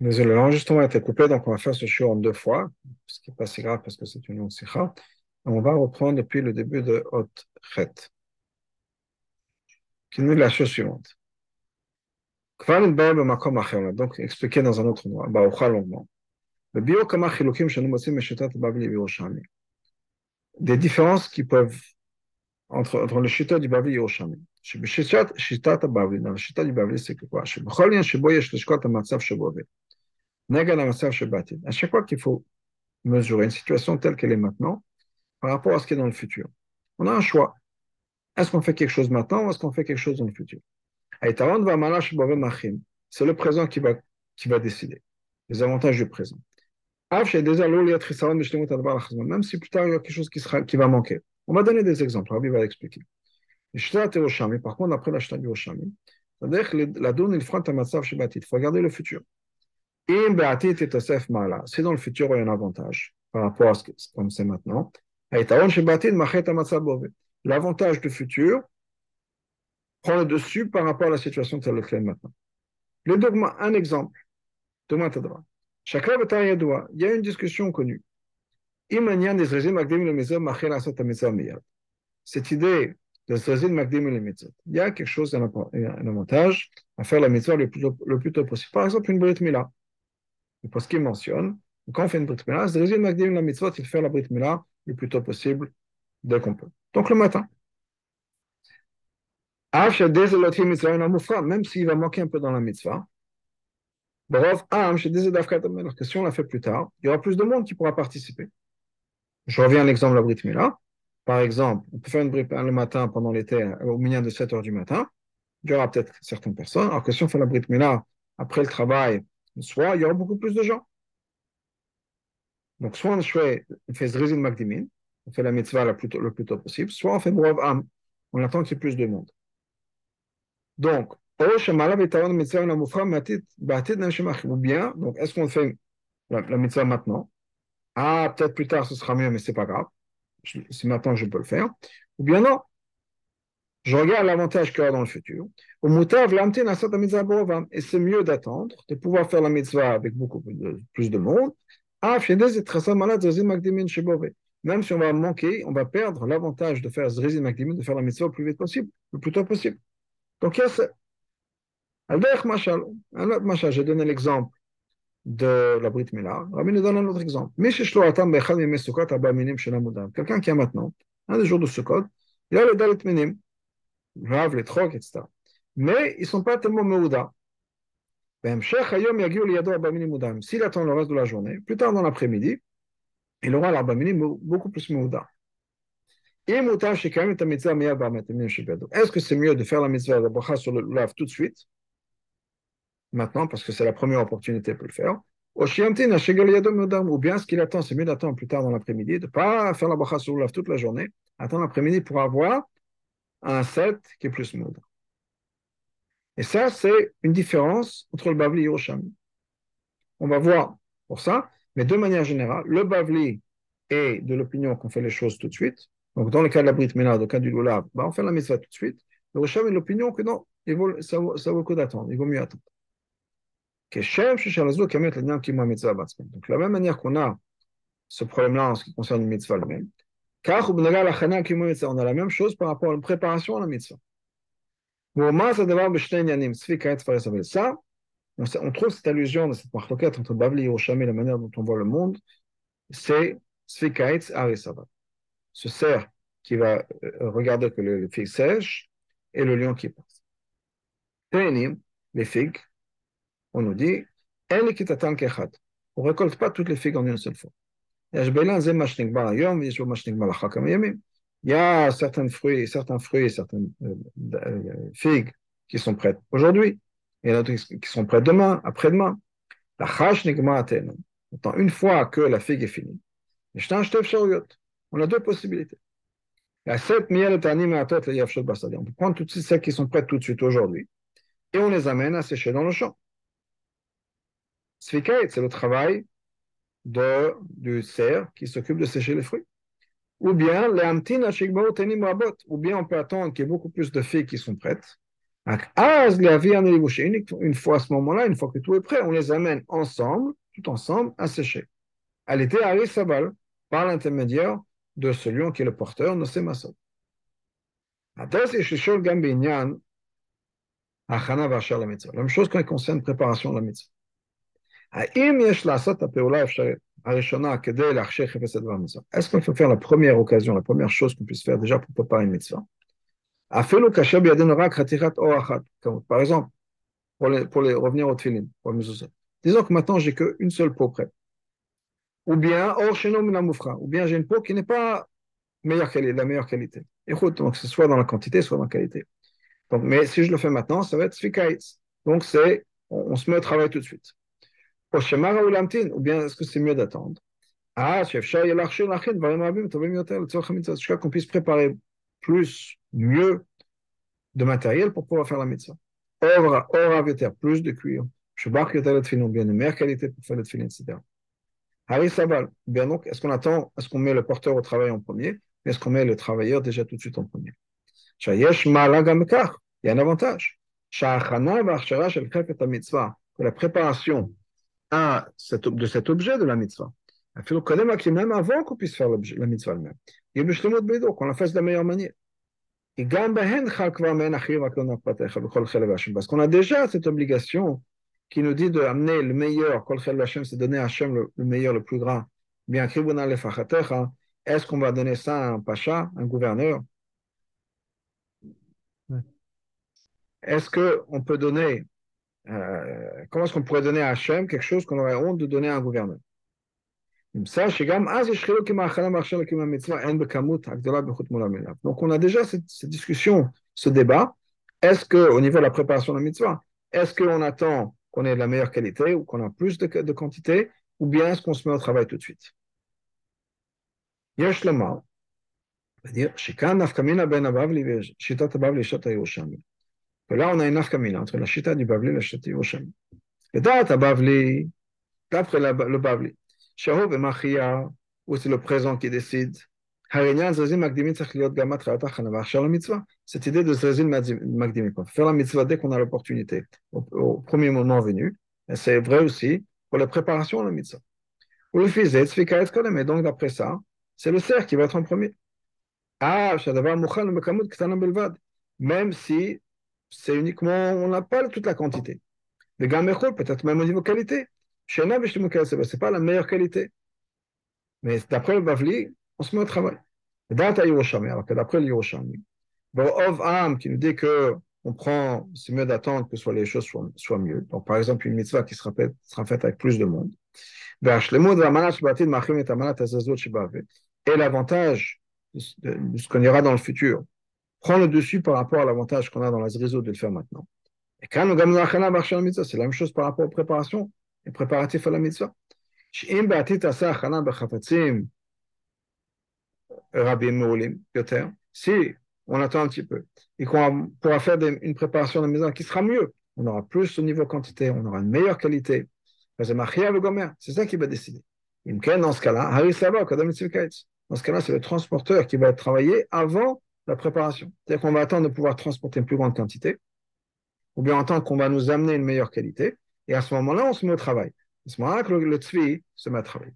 Désolé, l'enregistrement a été coupé, donc on va faire ce show en deux fois, ce qui n'est pas si grave parce que c'est une longue sikha. On va reprendre depuis le début de Hot Chet, qui nous dit la chose suivante. Donc, expliqué dans un autre endroit, Barucha longuement. Le bio kama chilukim shenu motzim meshitat Bavli et Yerushalmi. Des différences qui peuvent entre, entre le shita du Bavli et Yerushalmi. שיטת הבבלי, השיטה du בבלי c'est quoi? שבכל עניין שבו יש לשקול המצב שבו עובד. à chaque fois qu'il faut mesurer une situation telle qu'elle est maintenant par rapport à ce qui est dans le futur, on a un choix. Est-ce qu'on fait quelque chose maintenant ou est-ce qu'on fait quelque chose dans le futur? C'est le présent qui va, qui va décider. Les avantages du présent. Même si plus tard il y a quelque chose qui, va manquer. On va donner des exemples, Rabbi va l'expliquer. Par contre, après l'achat du Oshami, la donne, il Il faut regarder le futur. Si dans le futur il y a un avantage par rapport à ce que comme c'est maintenant, l'avantage du futur prend le dessus par rapport à la situation telle qu'elle est maintenant. Le dogma, un exemple. Dogma Tadra. Il y a une discussion connue. Cette idée il y a quelque chose, un, avantage à faire la mitzvah le plus, le plus tôt possible. Par exemple, une brit mila. Parce qu'il mentionne, quand on fait une brit mila, c'est Magdim la mitzvah, c'est de faire la brit mila le plus tôt possible dès qu'on peut. Donc le matin. Même s'il va manquer un peu dans la mitzvah, que si on la fait plus tard, il y aura plus de monde qui pourra participer. Je reviens à l'exemple de la brit mila. Par exemple, on peut faire une brique le matin pendant l'été au milieu de 7 heures du matin. Il y aura peut-être certaines personnes. Alors que si on fait la brique là après le travail, le soir, il y aura beaucoup plus de gens. Donc, soit on fait, on fait Zrizin Magdimin, on fait la mitzvah le plus tôt, possible, soit on fait Brov Am, on attend qu'il y ait plus de monde. Donc, ou bien, donc est-ce qu'on fait la, la mitzvah maintenant? Ah, peut-être plus tard ce sera mieux, mais c'est pas grave si maintenant je peux le faire, ou bien non. Je regarde l'avantage qu'il y aura dans le futur. Et c'est mieux d'attendre, de pouvoir faire la mitzvah avec beaucoup plus de monde. Même si on va manquer, on va perdre l'avantage de faire Zrizim de faire la mitzvah le plus vite possible, le plus tôt possible. Donc, il y a ça. Un autre machal, j'ai donné l'exemple de la Brit Mila. Rabbi nous donne un autre exemple. Quelqu'un qui a maintenant, un des jours de Sukkot, il a le Dalit Minim, Rav, les Trok, etc. Mais ils ne sont pas tellement Meuda. S'il attend le reste de la journée, plus tard dans l'après-midi, il aura l'Arba Minim beaucoup plus Meuda. Est-ce que c'est mieux de faire la mitzvah de bracha sur le lave tout de suite? Maintenant parce que c'est la première opportunité pour le faire. Ou bien ce qu'il attend, c'est mieux d'attendre plus tard dans l'après-midi, de ne pas faire la bracha sur lave toute la journée, attendre l'après-midi pour avoir un set qui est plus smooth. Et ça, c'est une différence entre le Bavli et le Shami. On va voir pour ça, mais de manière générale, le Bavli est de l'opinion qu'on fait les choses tout de suite. Donc, dans le cas de la Brit Mena, dans cas du Lulav, bah, on fait la mitzvah tout de suite. Le Rosham est de l'opinion que non, il vaut, ça, vaut, ça vaut le coup d'attendre, il vaut mieux attendre. Donc, la même manière qu'on a ce problème-là en ce qui concerne le mitzvah on a la même chose par rapport à la préparation à la mitzvah. On trouve cette allusion de cette marloquette entre Bavli et Roshami, la manière dont on voit le monde, c'est. Ce cerf qui va euh, regarder que le fig sèche et le lion qui passe. Les figues, on nous dit, on ne récolte pas toutes les figues en une seule fois. Il y a certains fruits, certains fruits, certaines figues qui sont prêtes aujourd'hui, et d'autres qui sont prêtes demain, après-demain. La Attends, une fois que la figue est finie, on a deux possibilités. On peut prendre toutes celles qui sont prêtes tout de suite aujourd'hui et on les amène à sécher dans le champ. C'est le travail de, du cerf qui s'occupe de sécher les fruits. Ou bien, ou bien on peut attendre qu'il y ait beaucoup plus de filles qui sont prêtes. Une fois à ce moment-là, une fois que tout est prêt, on les amène ensemble, tout ensemble, à sécher. Elle était à Sabal, par l'intermédiaire de ce lion qui est le porteur de ces massot. La même chose quand il concerne la préparation de la mitzvah. Est-ce qu'il faut faire la première occasion, la première chose qu'on puisse faire déjà pour préparer une mitzvah par exemple, pour, les, pour les revenir au tefillin, disons que maintenant j'ai qu'une seule peau prête. Ou bien, ou bien j'ai une peau qui n'est pas meilleure qualité, la meilleure qualité. Écoute, donc c'est soit dans la quantité, soit dans la qualité. Donc, mais si je le fais maintenant, ça va être sfikaïs. Donc c'est, on, se met au travail tout de suite. Ou bien est-ce que c'est mieux d'attendre? Ah, jusqu'à qu'on puisse préparer plus mieux de matériel pour pouvoir faire la mitzvah. Or, or plus de cuir. Yoter le bien de meilleure qualité pour faire le tefillin, etc. Harry Sabal, bien donc, est-ce qu'on attend, est-ce qu'on met le porteur au travail en premier, est-ce qu'on met le travailleur déjà tout de suite en premier? Il y a un avantage. Que la préparation à cet, de cet objet de la mitzvah, même avant qu'on puisse faire la mitzvah elle-même. Il y a qu'on la fasse de la meilleure manière. Parce qu'on a déjà cette obligation qui nous dit d'amener le meilleur, c'est donner à Hachem le, meilleur, le plus grand. Bien, est-ce qu'on va donner ça à un pacha, un gouverneur? Est-ce qu'on peut donner, euh, comment est-ce qu'on pourrait donner à Hachem quelque chose qu'on aurait honte de donner à un gouverneur donc on a déjà cette, cette discussion, ce débat. Est-ce qu'au niveau de la préparation de la mitzvah, est-ce qu'on attend qu'on ait de la meilleure qualité ou qu'on a plus de, de quantité, ou bien est-ce qu'on se met au travail tout de suite יש לומר, שכאן נפקא מינה בין הבבלי ושיטת הבבלי לשיטת הירושלמי. Là, on a une afkamina entre la chita du Bavli et la chita du Yerushalmi. Et date Bavli, d'après le Bavli, et Machia, c'est le présent qui décide, cette idée de Zrezin Magdimi, faire la mitzvah dès qu'on a l'opportunité, au, premier moment venu, c'est vrai aussi pour la préparation à la mitzvah. Ou le fils et donc d'après ça, c'est le cerf qui va être en premier. Ah, même si c'est uniquement, on n'a pas toute la quantité. Le gamechol, peut-être même au niveau qualité. Ce n'est pas la meilleure qualité. Mais d'après le Bavli, on se met au travail. D'après le Yerushalmi, Am qui nous dit que on prend, c'est mieux d'attendre que soit les choses soient, soient, mieux. Donc, par exemple, une mitzvah qui sera faite, sera faite avec plus de monde. Et l'avantage de, ce qu'on ira dans le futur prend le dessus par rapport à l'avantage qu'on a dans la zrizo de le faire maintenant. Et quand la c'est la même chose par rapport aux préparations et préparatifs à la mitzvah. Si on attend un petit peu et qu'on pourra faire une préparation de la maison qui sera mieux, on aura plus au niveau quantité, on aura une meilleure qualité. C'est ça qui va décider. Dans ce cas-là, dans ce cas-là, c'est le transporteur qui va travailler avant la préparation. C'est-à-dire qu'on va attendre de pouvoir transporter une plus grande quantité, ou bien attendre qu'on va nous amener une meilleure qualité, et à ce moment-là, on se met au travail. À ce moment-là, le, le tzvi se met à travailler.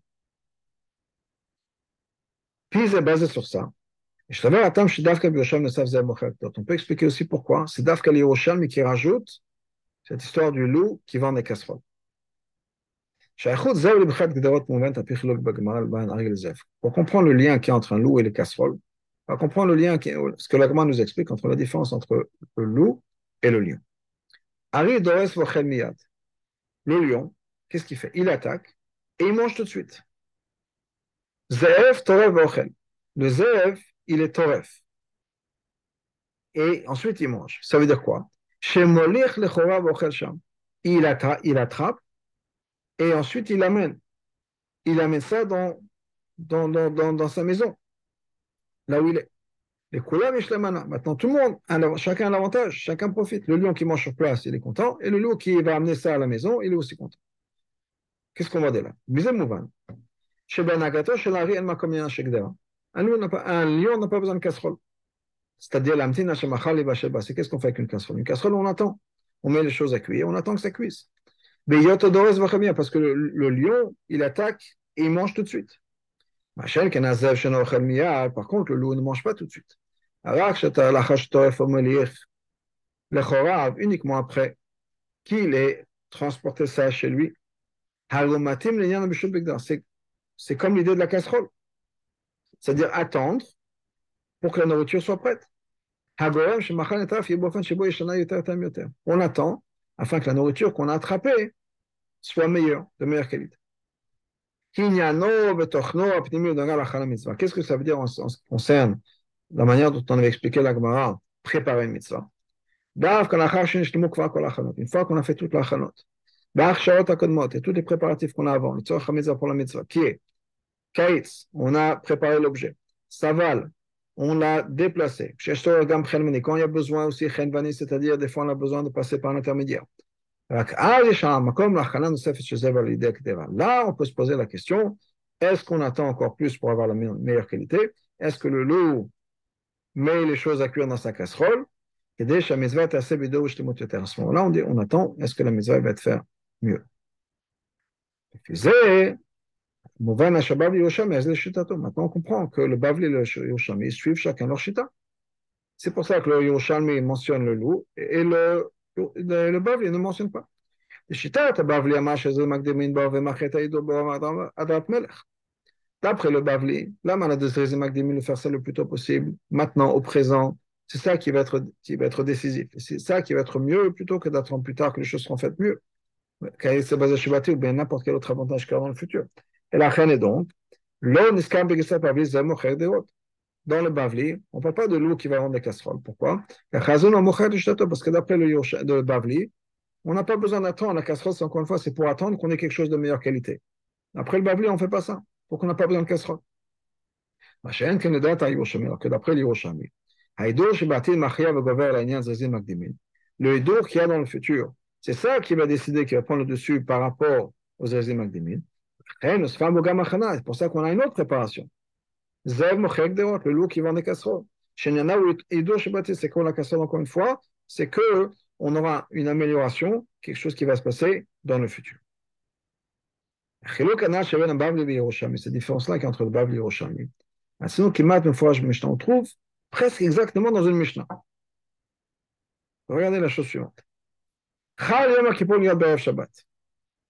Puis, c'est basé sur ça. On peut expliquer aussi pourquoi. C'est Dafka mais qui rajoute cette histoire du loup qui vend des casseroles. Pour comprendre le lien qui est entre un loup et les casseroles, on va comprendre le lien, ce que l'agma nous explique entre la différence entre le loup et le lion. Le lion, qu'est-ce qu'il fait? Il attaque et il mange tout de suite. Zeev Toref Ochel. Le Zeev, il est Toref. Et ensuite, il mange. Ça veut dire quoi? Il attrape, il attrape et ensuite il amène. Il amène ça dans, dans, dans, dans, sa maison, là où il est. Les Maintenant, tout le monde, chacun a l'avantage, chacun profite. Le lion qui mange sur place, il est content, et le lion qui va amener ça à la maison, il est aussi content. Qu'est-ce qu'on va dire là? Un lion n'a pas besoin de casserole. c'est-à-dire c'est qu'est-ce qu'on fait avec une casserole? Une casserole, on attend. On met les choses à cuire, on attend que ça cuise. Mais parce que le, le lion, il attaque et il mange tout de suite. Par contre, le loup ne mange pas tout de suite. uniquement après qu'il ait transporté ça chez lui. C'est comme l'idée de la casserole. C'est-à-dire attendre pour que la nourriture soit prête. On attend afin que la nourriture qu'on a attrapée soit meilleure, de meilleure qualité. Qu'est-ce que ça veut dire en, ce qui concerne la manière dont on avait expliqué la Gemara, préparer une mitzvah? Une fois qu'on a fait toute la chanot, et tous les préparatifs qu'on a avant, pour la mitzvah, qui est on a préparé l'objet. Saval, on l'a déplacé. Quand il y a besoin aussi, c'est-à-dire des fois on a besoin de passer par l'intermédiaire. Là, on peut se poser la question, est-ce qu'on attend encore plus pour avoir la meilleure qualité? Est-ce que le loup met les choses à cuire dans sa casserole? Et à ce moment-là, on, dit, on attend, est-ce que la mitzvah va être faire mieux? Maintenant, on comprend que le Bavli et le Yerushalmi suivent chacun leur shita. C'est pour ça que le Yerushalmi mentionne le loup et le le, le Bavli ne mentionne pas. D'après le Bavli, là, on a de faire ça le plus tôt possible, maintenant, au présent. C'est ça qui va, être, qui va être décisif. C'est ça qui va être mieux plutôt que d'attendre plus tard que les choses seront faites mieux. Car c'est basé sur ou bien n'importe quel autre avantage qu'il y aura dans le futur. Et la reine est donc, dans le Bavli, on ne parle pas de loup qui va vendre des casseroles. Pourquoi? Parce que d'après le, Bavli, on n'a pas besoin d'attendre la casserole, encore une fois, c'est pour attendre qu'on ait quelque chose de meilleure qualité. Après le Bavli, on ne fait pas ça, pour qu'on n'a pas besoin de casserole. que d'après l'Hiroshami, le Hidour qu'il a dans le futur, c'est ça qui va décider, qui va prendre le dessus par rapport aux Zazim Magdimin. C'est pour ça qu'on a une autre préparation. Derot, le loup qui vend des casseroles. Chez Niana ou Ido c'est quoi la casserole encore une fois? C'est que on aura une amélioration, quelque chose qui va se passer dans le futur. Cette différence-là qui est entre le Bavli et Yerushalmi. Sinon, Kimat, fois, Mishnah, on trouve presque exactement dans une Mishnah. Regardez la chose suivante. Chal Yom Shabbat.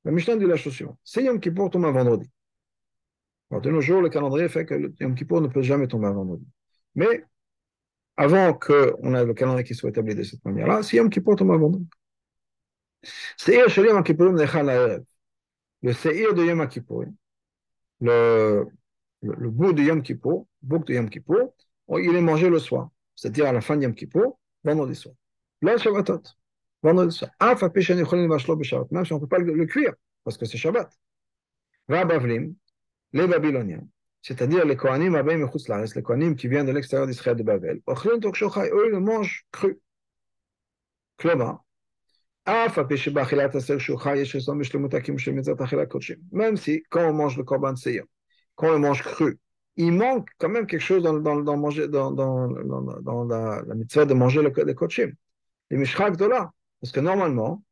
La Mishnah dit la chose suivante. C'est Yom Kippur tombe un vendredi de nos jours, le calendrier fait que le Yom Kippour ne peut jamais tomber un vendredi. Mais avant qu'on ait le calendrier qui soit établi de cette manière-là, si Yom Kippour tombe un vendredi. Le Seir de Yom Kippour, le, bout de Yom Kippour, bouc de Yom Kippour, il est mangé le soir, c'est-à-dire à la fin de Yom Kippour, vendredi soir. Là, Shabbatot, vendredi soir. Même si on ne peut pas le, le cuire, parce que c'est Shabbat. Rabavlim, les Babyloniens, c'est-à-dire les Kohanim les Kohanim qui viennent de l'extérieur d'Israël de Babel, eux, le mangent cru. Même si, quand on mange le Korban Seir, quand on le mange cru, il manque quand même quelque chose dans, dans, manger, dans, dans, la, la, mitzvah de manger le, le kochim. Les mishrak de là. Parce que normalement,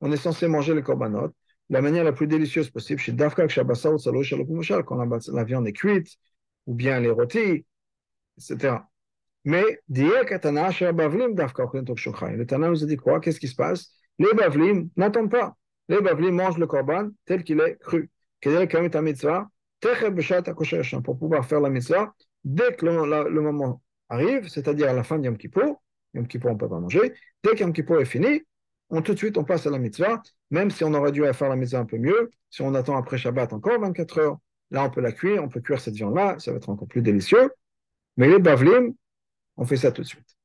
on est censé manger le korbanot la manière la plus délicieuse possible, chez Dafka quand la, viande est cuite, ou bien les rôtis, etc. Mais, le Tana nous a dit quoi? Qu'est-ce qui se passe? Les Bavlim n'attendent pas. Les Bavlim mangent le korban tel qu'il est cru. Pour pouvoir faire la mitzvah, dès que le, moment arrive, c'est-à-dire à la fin de Yom Kippur, Yom Kippur on ne peut pas manger, dès que Yom Kippur est fini, on, tout de suite on passe à la mitzvah, même si on aurait dû faire la mitzvah un peu mieux, si on attend après Shabbat encore 24 heures, là on peut la cuire, on peut cuire cette viande-là, ça va être encore plus délicieux. Mais les bavlim, on fait ça tout de suite.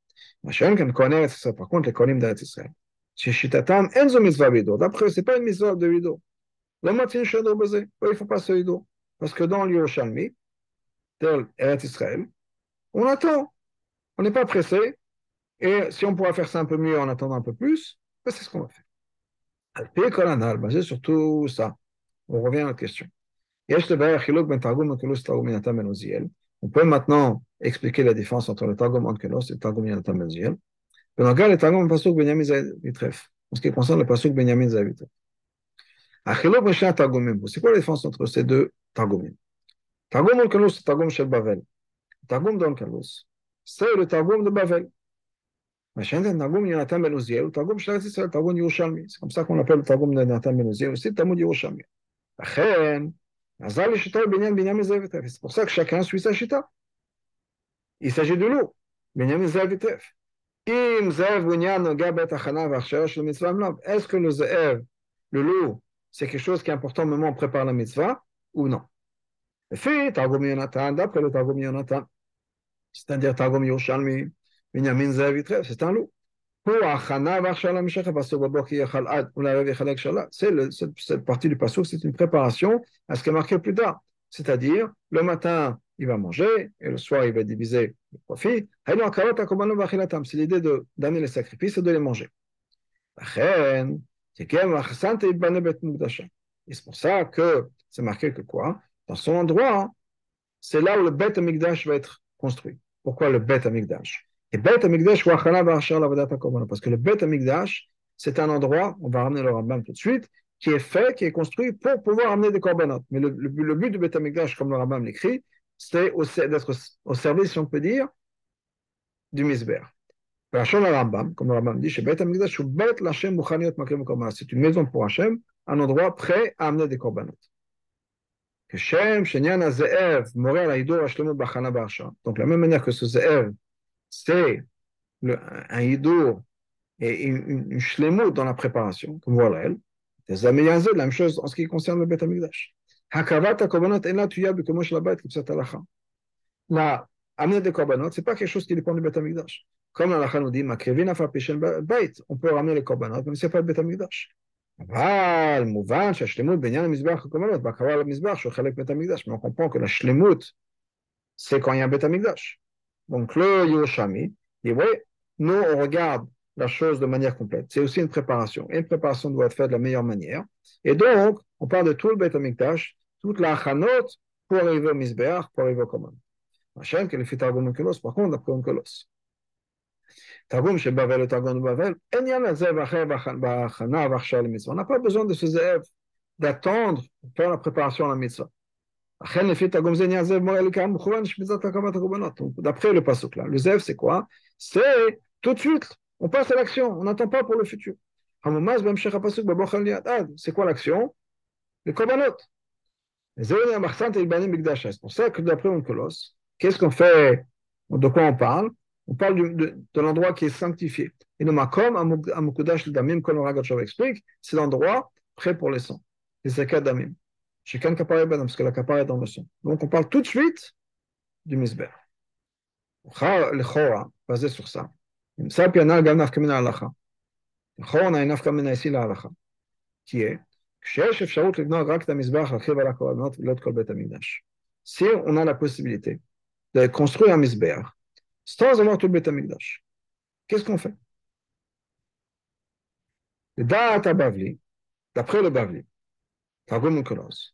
Par contre, les konim d'Eretz Israël. D'après, c'est pas une mitzvah de vido. La matin, il ne faut pas ce vido. Parce que dans l'Yerushalmi, tel Eretz Israël, on attend. On n'est pas pressé. Et si on pourra faire ça un peu mieux en attendant un peu plus, ben, c'est ce qu'on va faire. Basé sur tout ça, on revient à la question. Ben On peut maintenant expliquer la différence entre le Targum Onkelos et le Targum Benziel. On regarde le Targum en ce qui concerne le Pasuk Benyamin Vitref. C'est quoi la différence entre ces deux Targumim Targum Onkelos, c'est le Targum Shel Bavel. Le Targum d'Onkelos, c'est le Targum de Bavel. C'est comme ça qu'on appelle le Targum de Nathan Ben Uziel, aussi le Talmud Yerushalmi. C'est pour ça que chacun suit sa chita. Il s'agit de l'eau. Est-ce que le ze'ev, le loup, c'est quelque chose qui est important au moment où on prépare la mitzvah ou non Fait, Targum Yonatan, d'après le Targum Yonatan, c'est-à-dire Targum Yerushalmi, C'est un loup. C'est cette partie du passouk, c'est une préparation à ce qui est marqué plus tard. C'est-à-dire, le matin, il va manger, et le soir, il va diviser le profit. C'est l'idée d'amener les sacrifices et de les manger. Et c'est pour ça que c'est marqué que quoi Dans son endroit, c'est là où le Beth Amikdash va être construit. Pourquoi le Beth Amikdash et Beth Amikdash, parce que le Beth Amikdash, c'est un endroit, on va ramener le Rambam tout de suite, qui est fait, qui est construit pour pouvoir amener des corbanotes. Mais le, le, but du Beth Amikdash, comme le Rambam l'écrit, c'est d'être au, service, si on peut dire, du Misber. C'est une maison pour Hachem, un endroit prêt à amener des corbanotes. Donc, la même manière que ce Ze'ev, c'est un hidour et une, une dans la préparation, comme voilà elle. Des la même chose en ce qui concerne le Beth Amikdash. Hakavat korbanot en la tuya comme la bête qui alacha. La amener des korbanot, c'est pas quelque chose qui dépend du Beth Amikdash. Comme l'alacha nous dit, makrevin afa pishen bait, on peut ramener les korbanot, mais c'est pas le Beth Amikdash. אבל מובן שהשלמות בעניין המזבח הקורבנות, בהקרבה למזבח שהוא חלק בית המקדש, mais on comprend que la shlemut, c'est quand il y a un bête המקדש. Donc le Yerushalmi dit, oui, nous on regarde la chose de manière complète. C'est aussi une préparation. Et une préparation doit être faite de la meilleure manière. Et donc, on parle de tout le Beth Amikdash, toute la Hanot pour arriver au Misbeach, pour arriver au Command. Hachem, qui fait Targum Onkelos, par contre, d'après Onkelos. Targum chez Bavel et Targum Bavel, on n'a pas besoin de ce zèv, d'attendre faire la préparation à la mitzvah. D'après le pasuk là, le zev c'est quoi? C'est tout de suite, on passe à l'action, on n'attend pas pour le futur. C'est quoi l'action? Les korbanot. C'est pour ça que d'après colosse, qu'est-ce qu'on fait? De quoi on parle? On parle de, l'endroit qui est sanctifié. Et le makom, Amukudash Damim, comme Ragachov explique, c'est l'endroit prêt pour les sangs. Les zakat Damim. Chacun kapara ben, parce que la kapara est dans le son. Donc on parle tout de suite du misber. Le chora, basé sur ça. Il ça, puis on a le nafkamina halacha. Le chora, on a une nafkamina ici la halacha, qui est כשיש אפשרות לבנות רק את המזבח, להרחיב על הקורבנות ולא את כל בית המקדש. Si on a la possibilité de construire un misbéach sans avoir tout le bête amigdash, qu'est-ce qu'on fait Le da'at Bavli, d'après le Bavli, Targum Kolos,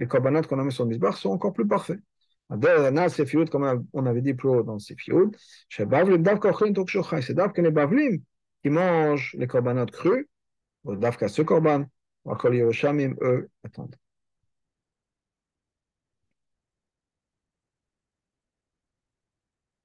les korbanot qu'on a mis sur le misbah sont encore plus parfaits. Comme on avait dit plus haut dans le Sifioud, c'est que les Bavlim qui mangent les korbanot crus, ou Davka ce korban, ou eux, attendent.